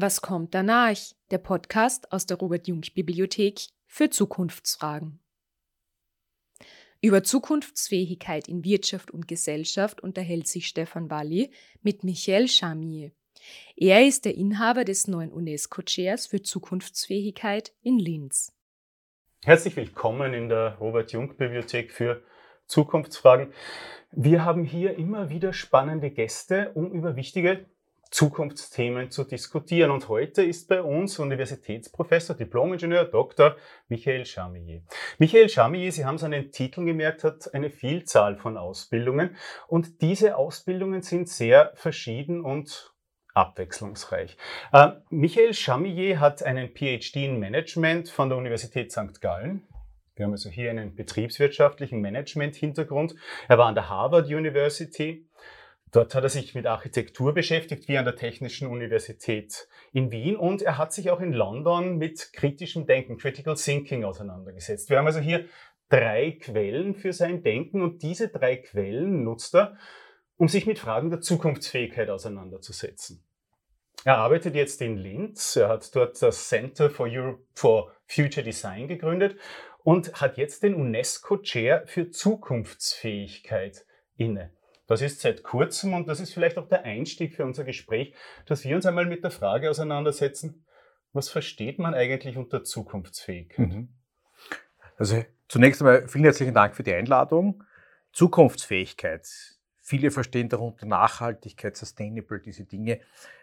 Was kommt danach? Der Podcast aus der Robert Jung Bibliothek für Zukunftsfragen. Über Zukunftsfähigkeit in Wirtschaft und Gesellschaft unterhält sich Stefan Walli mit Michael Chamier. Er ist der Inhaber des neuen UNESCO-Chairs für Zukunftsfähigkeit in Linz. Herzlich willkommen in der Robert Jung Bibliothek für Zukunftsfragen. Wir haben hier immer wieder spannende Gäste, um über wichtige Zukunftsthemen zu diskutieren. Und heute ist bei uns Universitätsprofessor, Diplomingenieur Dr. Michael Chamier. Michael Chamier, Sie haben seinen Titel gemerkt, hat eine Vielzahl von Ausbildungen. Und diese Ausbildungen sind sehr verschieden und abwechslungsreich. Äh, Michael Chamier hat einen PhD in Management von der Universität St. Gallen. Wir haben also hier einen betriebswirtschaftlichen Management-Hintergrund. Er war an der Harvard University Dort hat er sich mit Architektur beschäftigt, wie an der Technischen Universität in Wien. Und er hat sich auch in London mit kritischem Denken, Critical Thinking, auseinandergesetzt. Wir haben also hier drei Quellen für sein Denken und diese drei Quellen nutzt er, um sich mit Fragen der Zukunftsfähigkeit auseinanderzusetzen. Er arbeitet jetzt in Linz, er hat dort das Center for, Europe for Future Design gegründet und hat jetzt den UNESCO Chair für Zukunftsfähigkeit inne. Das ist seit kurzem und das ist vielleicht auch der Einstieg für unser Gespräch, dass wir uns einmal mit der Frage auseinandersetzen, was versteht man eigentlich unter Zukunftsfähigkeit? Mhm. Also zunächst einmal vielen herzlichen Dank für die Einladung. Zukunftsfähigkeit. Viele verstehen darunter Nachhaltigkeit, Sustainable, diese Dinge.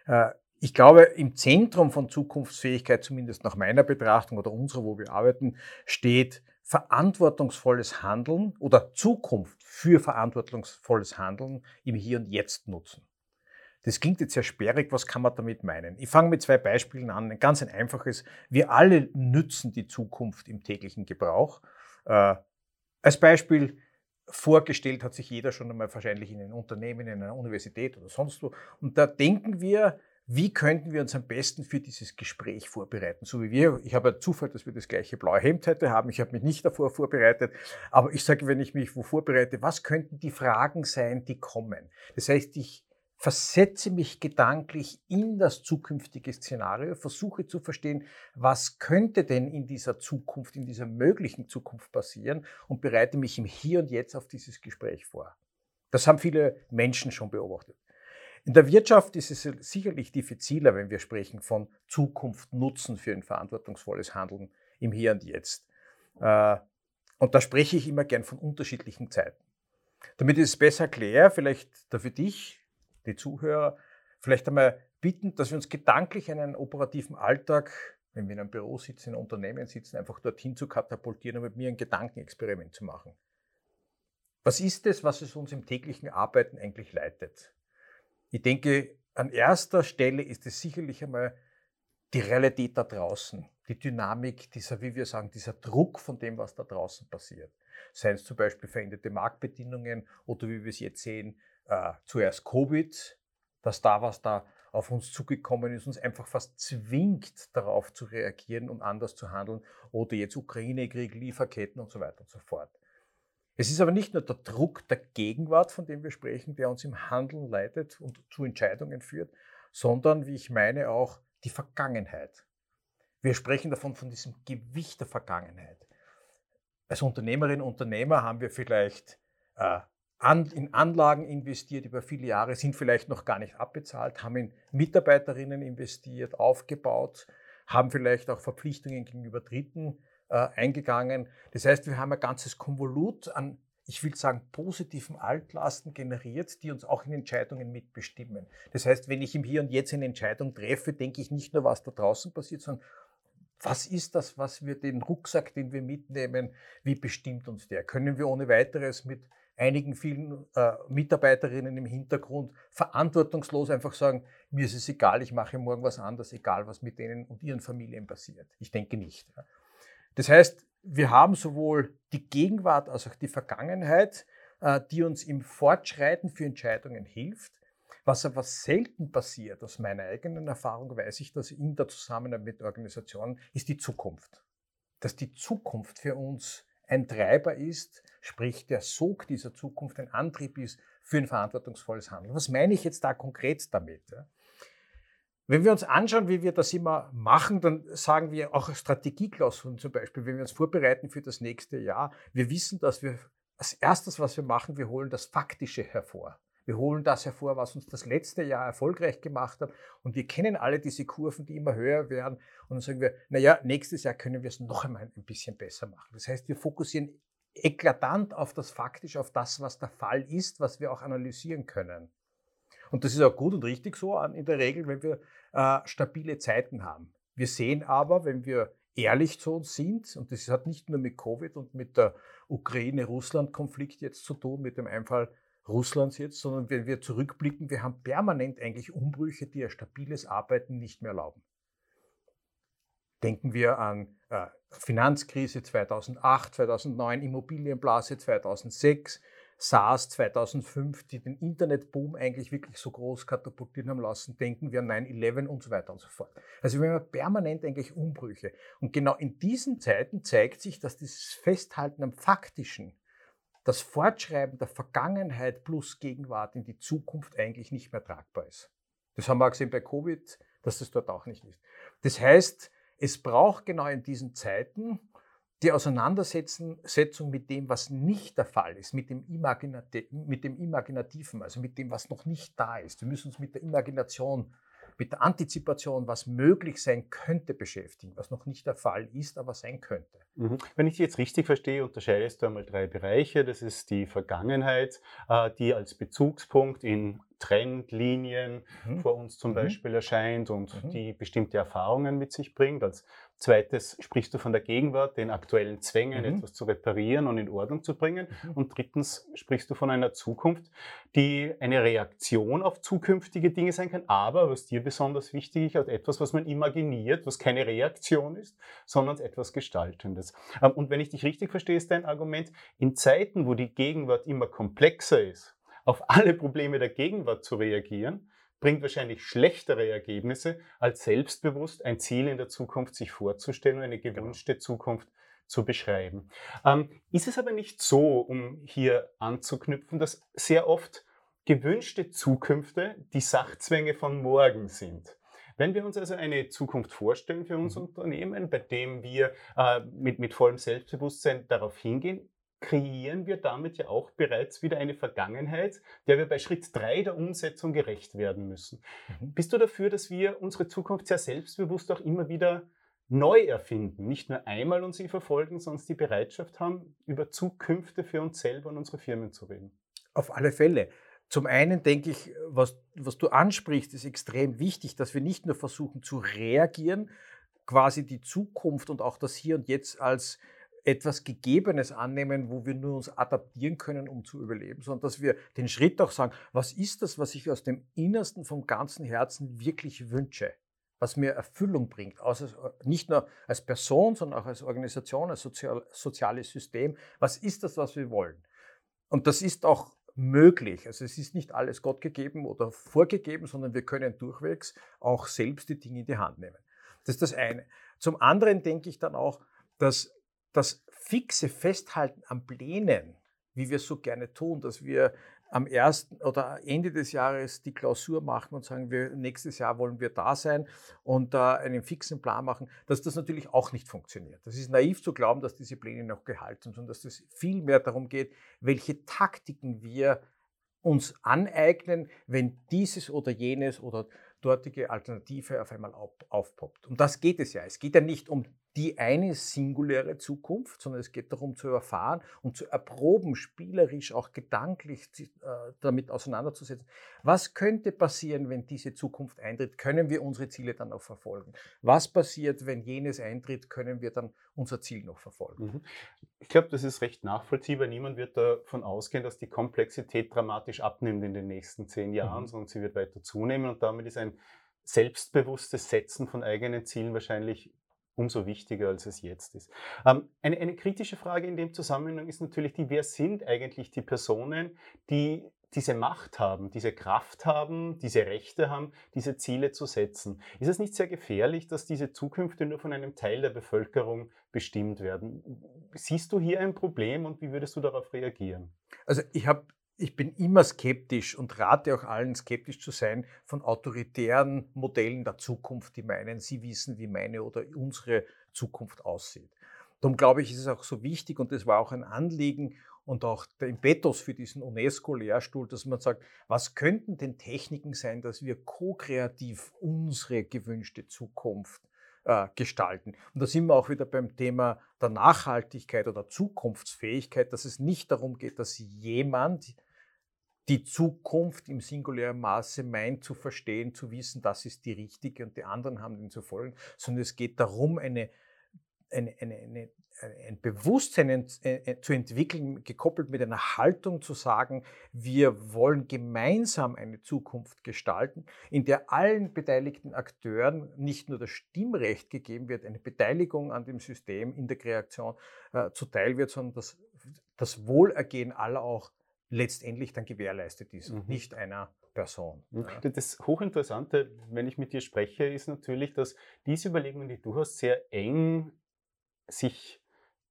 Äh, ich glaube, im Zentrum von Zukunftsfähigkeit, zumindest nach meiner Betrachtung oder unserer, wo wir arbeiten, steht verantwortungsvolles Handeln oder Zukunft für verantwortungsvolles Handeln im Hier und Jetzt nutzen. Das klingt jetzt sehr sperrig, was kann man damit meinen? Ich fange mit zwei Beispielen an. Ein ganz ein einfaches. Wir alle nützen die Zukunft im täglichen Gebrauch. Äh, als Beispiel, vorgestellt hat sich jeder schon einmal wahrscheinlich in einem Unternehmen, in einer Universität oder sonst wo. Und da denken wir, wie könnten wir uns am besten für dieses Gespräch vorbereiten? So wie wir, ich habe Zufall, dass wir das gleiche blaue Hemd heute haben. Ich habe mich nicht davor vorbereitet. Aber ich sage, wenn ich mich wo vorbereite, was könnten die Fragen sein, die kommen? Das heißt, ich versetze mich gedanklich in das zukünftige Szenario, versuche zu verstehen, was könnte denn in dieser Zukunft, in dieser möglichen Zukunft passieren und bereite mich im Hier und Jetzt auf dieses Gespräch vor. Das haben viele Menschen schon beobachtet. In der Wirtschaft ist es sicherlich diffiziler, wenn wir sprechen von Zukunft nutzen für ein verantwortungsvolles Handeln im Hier und Jetzt. Äh, und da spreche ich immer gern von unterschiedlichen Zeiten. Damit ich es besser erkläre, vielleicht dafür dich, die Zuhörer, vielleicht einmal bitten, dass wir uns gedanklich einen operativen Alltag, wenn wir in einem Büro sitzen, in einem Unternehmen sitzen, einfach dorthin zu katapultieren und mit mir ein Gedankenexperiment zu machen. Was ist es, was es uns im täglichen Arbeiten eigentlich leitet? Ich denke, an erster Stelle ist es sicherlich einmal die Realität da draußen, die Dynamik, dieser, wie wir sagen, dieser Druck von dem, was da draußen passiert. Seien es zum Beispiel veränderte Marktbedingungen oder wie wir es jetzt sehen, äh, zuerst Covid, dass da was da auf uns zugekommen ist, uns einfach fast zwingt, darauf zu reagieren und anders zu handeln oder jetzt Ukraine-Krieg, Lieferketten und so weiter und so fort. Es ist aber nicht nur der Druck der Gegenwart, von dem wir sprechen, der uns im Handeln leitet und zu Entscheidungen führt, sondern, wie ich meine, auch die Vergangenheit. Wir sprechen davon, von diesem Gewicht der Vergangenheit. Als Unternehmerinnen und Unternehmer haben wir vielleicht äh, an, in Anlagen investiert über viele Jahre, sind vielleicht noch gar nicht abbezahlt, haben in Mitarbeiterinnen investiert, aufgebaut, haben vielleicht auch Verpflichtungen gegenüber Dritten äh, eingegangen. Das heißt, wir haben ein ganzes Konvolut an, ich will sagen, positiven Altlasten generiert, die uns auch in Entscheidungen mitbestimmen. Das heißt, wenn ich im Hier und Jetzt eine Entscheidung treffe, denke ich nicht nur, was da draußen passiert, sondern was ist das, was wir den Rucksack, den wir mitnehmen, wie bestimmt uns der? Können wir ohne weiteres mit einigen vielen äh, Mitarbeiterinnen im Hintergrund verantwortungslos einfach sagen, mir ist es egal, ich mache morgen was anderes, egal was mit denen und ihren Familien passiert. Ich denke nicht. Ja. Das heißt, wir haben sowohl die Gegenwart als auch die Vergangenheit, äh, die uns im Fortschreiten für Entscheidungen hilft. Was aber selten passiert, aus meiner eigenen Erfahrung weiß ich, dass in der Zusammenarbeit mit Organisationen ist die Zukunft. Dass die Zukunft für uns ein Treiber ist, sprich der Sog dieser Zukunft ein Antrieb ist für ein verantwortungsvolles Handeln. Was meine ich jetzt da konkret damit? Wenn wir uns anschauen, wie wir das immer machen, dann sagen wir auch Strategieklausuren zum Beispiel, wenn wir uns vorbereiten für das nächste Jahr, wir wissen, dass wir als erstes, was wir machen, wir holen das Faktische hervor. Wir holen das hervor, was uns das letzte Jahr erfolgreich gemacht hat. Und wir kennen alle diese Kurven, die immer höher werden. Und dann sagen wir, naja, nächstes Jahr können wir es noch einmal ein bisschen besser machen. Das heißt, wir fokussieren eklatant auf das Faktische, auf das, was der Fall ist, was wir auch analysieren können. Und das ist auch gut und richtig so in der Regel, wenn wir äh, stabile Zeiten haben. Wir sehen aber, wenn wir ehrlich zu uns sind, und das hat nicht nur mit Covid und mit der Ukraine-Russland-Konflikt jetzt zu tun, mit dem Einfall Russlands jetzt, sondern wenn wir zurückblicken, wir haben permanent eigentlich Umbrüche, die ein stabiles Arbeiten nicht mehr erlauben. Denken wir an äh, Finanzkrise 2008, 2009, Immobilienblase 2006, SARS 2005, die den Internetboom eigentlich wirklich so groß katapultieren haben lassen, denken wir an 9-11 und so weiter und so fort. Also wir haben permanent eigentlich Umbrüche. Und genau in diesen Zeiten zeigt sich, dass dieses Festhalten am Faktischen, das Fortschreiben der Vergangenheit plus Gegenwart in die Zukunft eigentlich nicht mehr tragbar ist. Das haben wir auch gesehen bei Covid, dass das dort auch nicht ist. Das heißt, es braucht genau in diesen Zeiten die Auseinandersetzung mit dem, was nicht der Fall ist, mit dem, mit dem Imaginativen, also mit dem, was noch nicht da ist. Wir müssen uns mit der Imagination, mit der Antizipation, was möglich sein könnte, beschäftigen, was noch nicht der Fall ist, aber sein könnte. Mhm. Wenn ich dich jetzt richtig verstehe, unterscheidest du einmal drei Bereiche. Das ist die Vergangenheit, äh, die als Bezugspunkt in Trendlinien mhm. vor uns zum mhm. Beispiel erscheint und mhm. die bestimmte Erfahrungen mit sich bringt. Als zweites sprichst du von der Gegenwart, den aktuellen Zwängen, mhm. etwas zu reparieren und in Ordnung zu bringen. Mhm. Und drittens sprichst du von einer Zukunft, die eine Reaktion auf zukünftige Dinge sein kann, aber was dir besonders wichtig ist, etwas, was man imaginiert, was keine Reaktion ist, sondern etwas Gestaltendes. Ähm, und wenn ich dich richtig verstehe, ist dein Argument, in Zeiten, wo die Gegenwart immer komplexer ist, auf alle Probleme der Gegenwart zu reagieren, bringt wahrscheinlich schlechtere Ergebnisse, als selbstbewusst ein Ziel in der Zukunft sich vorzustellen und eine genau. gewünschte Zukunft zu beschreiben. Ähm, ist es aber nicht so, um hier anzuknüpfen, dass sehr oft gewünschte Zukünfte die Sachzwänge von morgen sind? Wenn wir uns also eine Zukunft vorstellen für unser mhm. Unternehmen, bei dem wir äh, mit, mit vollem Selbstbewusstsein darauf hingehen, kreieren wir damit ja auch bereits wieder eine Vergangenheit, der wir bei Schritt 3 der Umsetzung gerecht werden müssen. Mhm. Bist du dafür, dass wir unsere Zukunft sehr selbstbewusst auch immer wieder neu erfinden, nicht nur einmal und sie verfolgen, sondern die Bereitschaft haben, über Zukünfte für uns selber und unsere Firmen zu reden? Auf alle Fälle. Zum einen denke ich, was, was du ansprichst, ist extrem wichtig, dass wir nicht nur versuchen zu reagieren, quasi die Zukunft und auch das Hier und Jetzt als etwas Gegebenes annehmen, wo wir nur uns adaptieren können, um zu überleben, sondern dass wir den Schritt auch sagen, was ist das, was ich aus dem Innersten vom ganzen Herzen wirklich wünsche, was mir Erfüllung bringt, also nicht nur als Person, sondern auch als Organisation, als sozial, soziales System. Was ist das, was wir wollen? Und das ist auch möglich. Also es ist nicht alles Gott gegeben oder vorgegeben, sondern wir können durchwegs auch selbst die Dinge in die Hand nehmen. Das ist das eine. Zum anderen denke ich dann auch, dass das fixe Festhalten an Plänen, wie wir es so gerne tun, dass wir am ersten oder Ende des Jahres die Klausur machen und sagen, wir, nächstes Jahr wollen wir da sein und äh, einen fixen Plan machen, dass das natürlich auch nicht funktioniert. Das ist naiv zu glauben, dass diese Pläne noch gehalten sind, sondern dass es viel mehr darum geht, welche Taktiken wir uns aneignen, wenn dieses oder jenes oder dortige Alternative auf einmal aufpoppt. Um das geht es ja. Es geht ja nicht um die eine singuläre Zukunft, sondern es geht darum zu erfahren und zu erproben, spielerisch auch gedanklich äh, damit auseinanderzusetzen. Was könnte passieren, wenn diese Zukunft eintritt? Können wir unsere Ziele dann noch verfolgen? Was passiert, wenn jenes eintritt? Können wir dann unser Ziel noch verfolgen? Mhm. Ich glaube, das ist recht nachvollziehbar. Niemand wird davon ausgehen, dass die Komplexität dramatisch abnimmt in den nächsten zehn Jahren, mhm. sondern sie wird weiter zunehmen und damit ist ein selbstbewusstes Setzen von eigenen Zielen wahrscheinlich umso wichtiger, als es jetzt ist. Ähm, eine, eine kritische Frage in dem Zusammenhang ist natürlich die, wer sind eigentlich die Personen, die diese Macht haben, diese Kraft haben, diese Rechte haben, diese Ziele zu setzen. Ist es nicht sehr gefährlich, dass diese Zukünfte nur von einem Teil der Bevölkerung bestimmt werden? Siehst du hier ein Problem und wie würdest du darauf reagieren? Also ich habe ich bin immer skeptisch und rate auch allen, skeptisch zu sein von autoritären Modellen der Zukunft, die meinen, sie wissen, wie meine oder unsere Zukunft aussieht. Darum glaube ich, ist es auch so wichtig und das war auch ein Anliegen und auch der Impetus für diesen UNESCO-Lehrstuhl, dass man sagt, was könnten denn Techniken sein, dass wir ko-kreativ unsere gewünschte Zukunft äh, gestalten. Und da sind wir auch wieder beim Thema der Nachhaltigkeit oder Zukunftsfähigkeit, dass es nicht darum geht, dass jemand die Zukunft im singulären Maße meint zu verstehen, zu wissen, das ist die richtige und die anderen haben den zu folgen, sondern es geht darum, eine, eine, eine, eine ein Bewusstsein äh, zu entwickeln, gekoppelt mit einer Haltung zu sagen, wir wollen gemeinsam eine Zukunft gestalten, in der allen beteiligten Akteuren nicht nur das Stimmrecht gegeben wird, eine Beteiligung an dem System in der Kreation äh, zuteil wird, sondern dass das Wohlergehen aller auch letztendlich dann gewährleistet ist mhm. und nicht einer Person. Mhm. Das Hochinteressante, wenn ich mit dir spreche, ist natürlich, dass diese Überlegungen, die du hast, sehr eng sich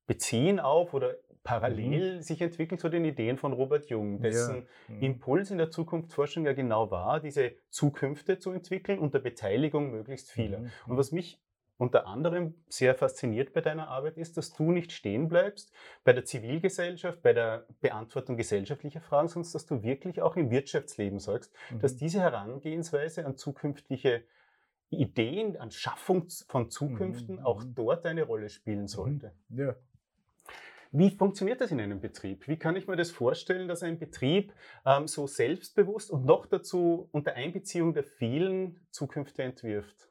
beziehen auf oder parallel mhm. sich entwickeln zu den Ideen von Robert Jung, dessen ja. mhm. Impuls in der Zukunftsforschung ja genau war, diese Zukünfte zu entwickeln unter Beteiligung möglichst vieler. Mhm. Und was mich unter anderem sehr fasziniert bei deiner Arbeit ist, dass du nicht stehen bleibst bei der Zivilgesellschaft, bei der Beantwortung gesellschaftlicher Fragen, sondern dass du wirklich auch im Wirtschaftsleben sagst, mhm. dass diese Herangehensweise an zukünftige Ideen, an Schaffung von Zukünften mhm. auch dort eine Rolle spielen mhm. sollte. Ja. Wie funktioniert das in einem Betrieb? Wie kann ich mir das vorstellen, dass ein Betrieb ähm, so selbstbewusst und noch dazu unter Einbeziehung der vielen Zukünfte entwirft?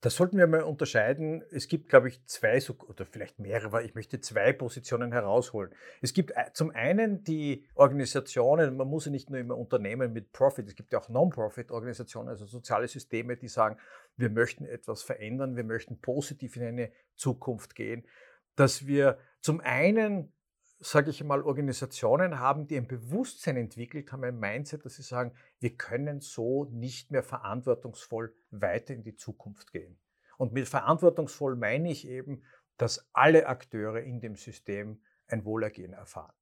Das sollten wir mal unterscheiden. Es gibt, glaube ich, zwei oder vielleicht mehrere, ich möchte zwei Positionen herausholen. Es gibt äh, zum einen die Organisationen, man muss ja nicht nur immer Unternehmen mit Profit, es gibt ja auch Non-Profit-Organisationen, also soziale Systeme, die sagen, wir möchten etwas verändern, wir möchten positiv in eine Zukunft gehen, dass wir zum einen sage ich mal, Organisationen haben, die ein Bewusstsein entwickelt haben, ein Mindset, dass sie sagen, wir können so nicht mehr verantwortungsvoll weiter in die Zukunft gehen. Und mit verantwortungsvoll meine ich eben, dass alle Akteure in dem System ein Wohlergehen erfahren.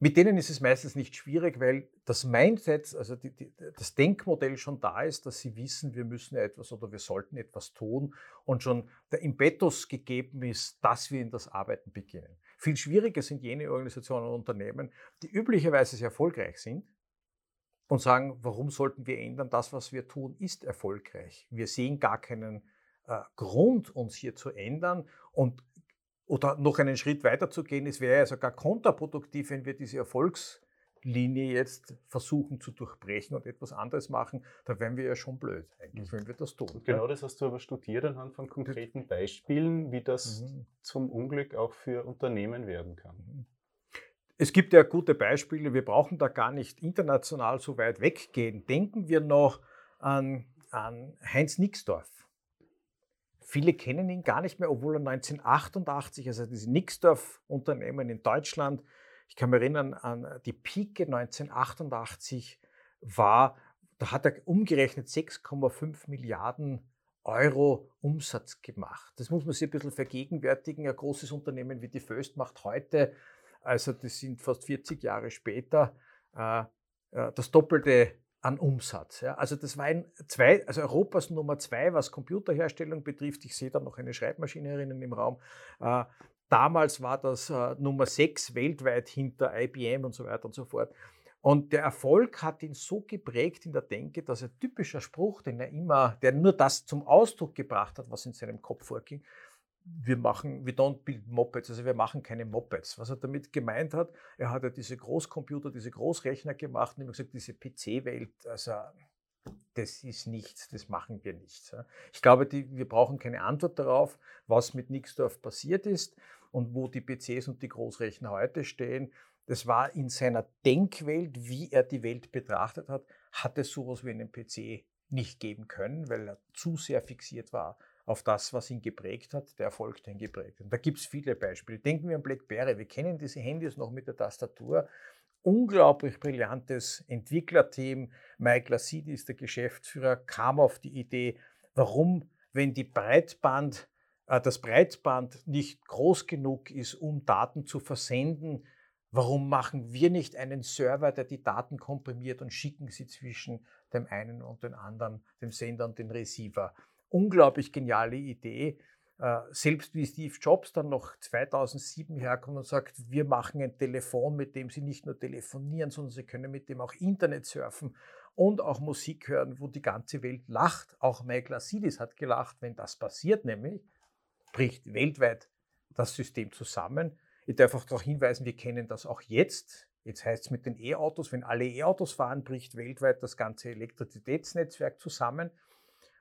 Mit denen ist es meistens nicht schwierig, weil das Mindset, also die, die, das Denkmodell schon da ist, dass sie wissen, wir müssen etwas oder wir sollten etwas tun und schon der Impetus gegeben ist, dass wir in das Arbeiten beginnen. Viel schwieriger sind jene Organisationen und Unternehmen, die üblicherweise sehr erfolgreich sind und sagen, warum sollten wir ändern? Das, was wir tun, ist erfolgreich. Wir sehen gar keinen äh, Grund, uns hier zu ändern und oder noch einen Schritt weiter zu gehen, es wäre ja sogar kontraproduktiv, wenn wir diese Erfolgs Linie jetzt versuchen zu durchbrechen und etwas anderes machen, da wären wir ja schon blöd eigentlich, wenn wir das tun. Genau das hast du aber studiert anhand von konkreten Beispielen, wie das mhm. zum Unglück auch für Unternehmen werden kann. Mhm. Es gibt ja gute Beispiele, wir brauchen da gar nicht international so weit weggehen. Denken wir noch an, an Heinz Nixdorf. Viele kennen ihn gar nicht mehr, obwohl er 1988, also diese Nixdorf-Unternehmen in Deutschland, ich kann mich erinnern an die Pike 1988 war, da hat er umgerechnet 6,5 Milliarden Euro Umsatz gemacht. Das muss man sich ein bisschen vergegenwärtigen. Ein großes Unternehmen wie die Föst macht heute, also das sind fast 40 Jahre später, äh, äh, das Doppelte an Umsatz. Also das war ein zwei, also Europas Nummer zwei, was Computerherstellung betrifft. Ich sehe da noch eine Schreibmaschine herinnen im Raum. Damals war das äh, Nummer 6 weltweit hinter IBM und so weiter und so fort. Und der Erfolg hat ihn so geprägt in der Denke, dass ein typischer Spruch, den er immer, der nur das zum Ausdruck gebracht hat, was in seinem Kopf vorging, wir machen, we don't build Mopeds, also wir machen keine Mopeds. Was er damit gemeint hat, er hat ja diese Großcomputer, diese Großrechner gemacht und immer gesagt, diese PC-Welt, also das ist nichts, das machen wir nicht. Ich glaube, die, wir brauchen keine Antwort darauf, was mit Nixdorf passiert ist und wo die PCs und die Großrechner heute stehen. Das war in seiner Denkwelt, wie er die Welt betrachtet hat, hat es sowas wie einen PC nicht geben können, weil er zu sehr fixiert war auf das, was ihn geprägt hat, der Erfolg, den geprägt hat. Und da gibt es viele Beispiele. Denken wir an BlackBerry. Wir kennen diese Handys noch mit der Tastatur. Unglaublich brillantes Entwicklerteam. Mike Lassidis, der Geschäftsführer, kam auf die Idee, warum, wenn die Breitband äh, das Breitband nicht groß genug ist, um Daten zu versenden, Warum machen wir nicht einen Server, der die Daten komprimiert und schicken sie zwischen dem einen und dem anderen, dem Sender und dem Receiver? Unglaublich geniale Idee. Äh, selbst wie Steve Jobs dann noch 2007 herkommt und sagt, wir machen ein Telefon, mit dem Sie nicht nur telefonieren, sondern Sie können mit dem auch Internet surfen und auch Musik hören, wo die ganze Welt lacht. Auch Mike Lasidis hat gelacht, wenn das passiert, nämlich bricht weltweit das System zusammen. Ich darf auch darauf hinweisen, wir kennen das auch jetzt. Jetzt heißt es mit den E-Autos, wenn alle E-Autos fahren, bricht weltweit das ganze Elektrizitätsnetzwerk zusammen.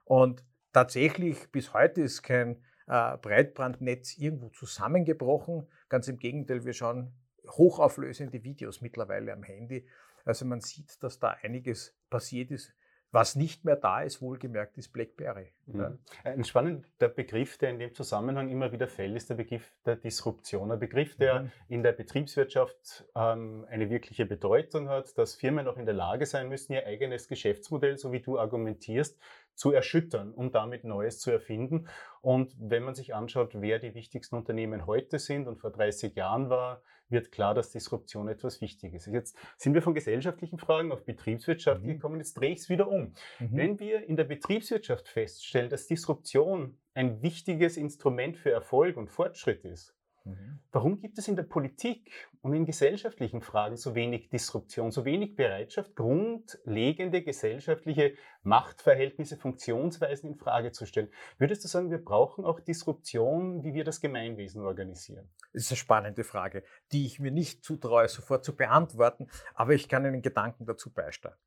Und tatsächlich, bis heute ist kein Breitbandnetz irgendwo zusammengebrochen. Ganz im Gegenteil, wir schauen hochauflösende Videos mittlerweile am Handy. Also man sieht, dass da einiges passiert ist. Was nicht mehr da ist, wohlgemerkt, ist BlackBerry. Mhm. Ein spannender Begriff, der in dem Zusammenhang immer wieder fällt, ist der Begriff der Disruption. Ein Begriff, der mhm. in der Betriebswirtschaft ähm, eine wirkliche Bedeutung hat, dass Firmen auch in der Lage sein müssen, ihr eigenes Geschäftsmodell, so wie du argumentierst, zu erschüttern, um damit Neues zu erfinden. Und wenn man sich anschaut, wer die wichtigsten Unternehmen heute sind und vor 30 Jahren war, wird klar, dass Disruption etwas Wichtiges ist. Jetzt sind wir von gesellschaftlichen Fragen auf Betriebswirtschaft mhm. gekommen, jetzt drehe ich es wieder um. Mhm. Wenn wir in der Betriebswirtschaft feststellen, dass Disruption ein wichtiges Instrument für Erfolg und Fortschritt ist, Mhm. Warum gibt es in der Politik und in gesellschaftlichen Fragen so wenig Disruption, so wenig Bereitschaft, grundlegende gesellschaftliche Machtverhältnisse, Funktionsweisen in Frage zu stellen? Würdest du sagen, wir brauchen auch Disruption, wie wir das Gemeinwesen organisieren? Das ist eine spannende Frage, die ich mir nicht zutraue, sofort zu beantworten, aber ich kann einen Gedanken dazu beisteuern.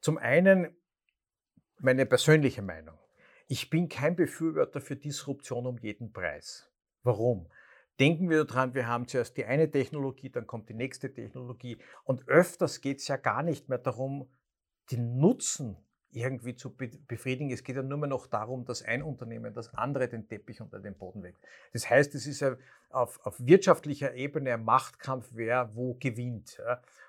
Zum einen meine persönliche Meinung. Ich bin kein Befürworter für Disruption um jeden Preis. Warum? Denken wir daran, wir haben zuerst die eine Technologie, dann kommt die nächste Technologie. Und öfters geht es ja gar nicht mehr darum, den Nutzen irgendwie zu befriedigen. Es geht ja nur mehr noch darum, dass ein Unternehmen das andere den Teppich unter den Boden weckt. Das heißt, es ist auf, auf wirtschaftlicher Ebene ein Machtkampf, wer wo gewinnt.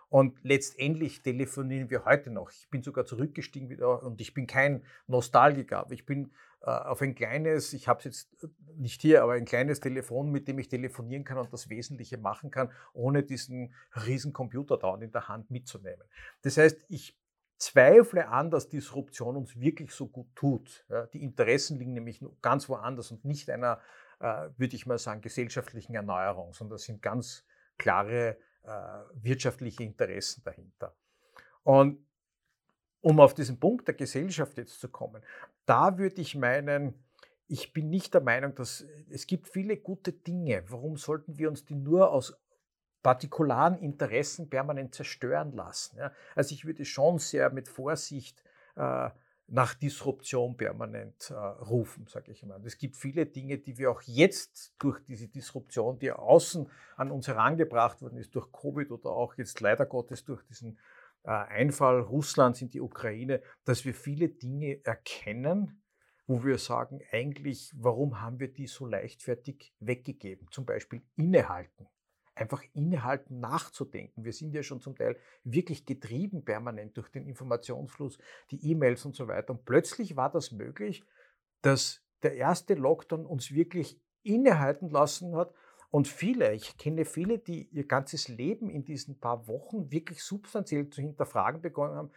Und letztendlich telefonieren wir heute noch. Ich bin sogar zurückgestiegen wieder und ich bin kein Nostalgiker. Ich bin auf ein kleines, ich habe es jetzt nicht hier, aber ein kleines Telefon, mit dem ich telefonieren kann und das Wesentliche machen kann, ohne diesen riesen Computer da in der Hand mitzunehmen. Das heißt, ich zweifle an, dass Disruption uns wirklich so gut tut. Ja, die Interessen liegen nämlich ganz woanders und nicht einer, äh, würde ich mal sagen, gesellschaftlichen Erneuerung, sondern das sind ganz klare äh, wirtschaftliche Interessen dahinter. Und um auf diesen Punkt der Gesellschaft jetzt zu kommen, da würde ich meinen, ich bin nicht der Meinung, dass es gibt viele gute Dinge. Warum sollten wir uns die nur aus partikularen Interessen permanent zerstören lassen? Ja? Also ich würde schon sehr mit Vorsicht äh, nach Disruption permanent äh, rufen, sage ich mal. Es gibt viele Dinge, die wir auch jetzt durch diese Disruption, die außen an uns herangebracht worden ist, durch Covid oder auch jetzt leider Gottes durch diesen äh, Einfall Russlands in die Ukraine, dass wir viele Dinge erkennen, wo wir sagen, eigentlich, warum haben wir die so leichtfertig weggegeben? Zum Beispiel innehalten. Einfach innehalten, nachzudenken. Wir sind ja schon zum Teil wirklich getrieben permanent durch den Informationsfluss, die E-Mails und so weiter. Und plötzlich war das möglich, dass der erste Lockdown uns wirklich innehalten lassen hat und viele, ich kenne viele, die ihr ganzes Leben in diesen paar Wochen wirklich substanziell zu hinterfragen begonnen haben,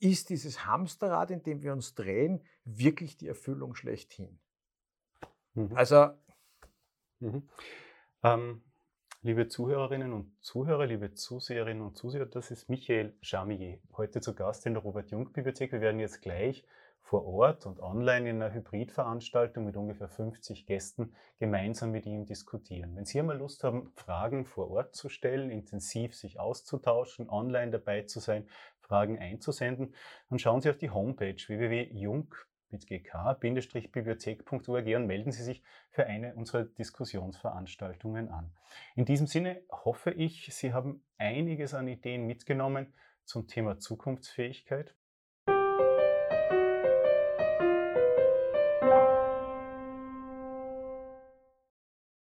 ist dieses Hamsterrad, in dem wir uns drehen, wirklich die Erfüllung schlechthin? Mhm. Also. Mhm. Ähm, liebe Zuhörerinnen und Zuhörer, liebe Zuseherinnen und Zuseher, das ist Michael Chamier, heute zu Gast in der Robert-Jung-Bibliothek. Wir werden jetzt gleich vor Ort und online in einer Hybridveranstaltung mit ungefähr 50 Gästen gemeinsam mit ihm diskutieren. Wenn Sie einmal Lust haben, Fragen vor Ort zu stellen, intensiv sich auszutauschen, online dabei zu sein, Fragen einzusenden, dann schauen Sie auf die Homepage www.jung mit gk-bibliothek.org und melden Sie sich für eine unserer Diskussionsveranstaltungen an. In diesem Sinne hoffe ich, Sie haben einiges an Ideen mitgenommen zum Thema Zukunftsfähigkeit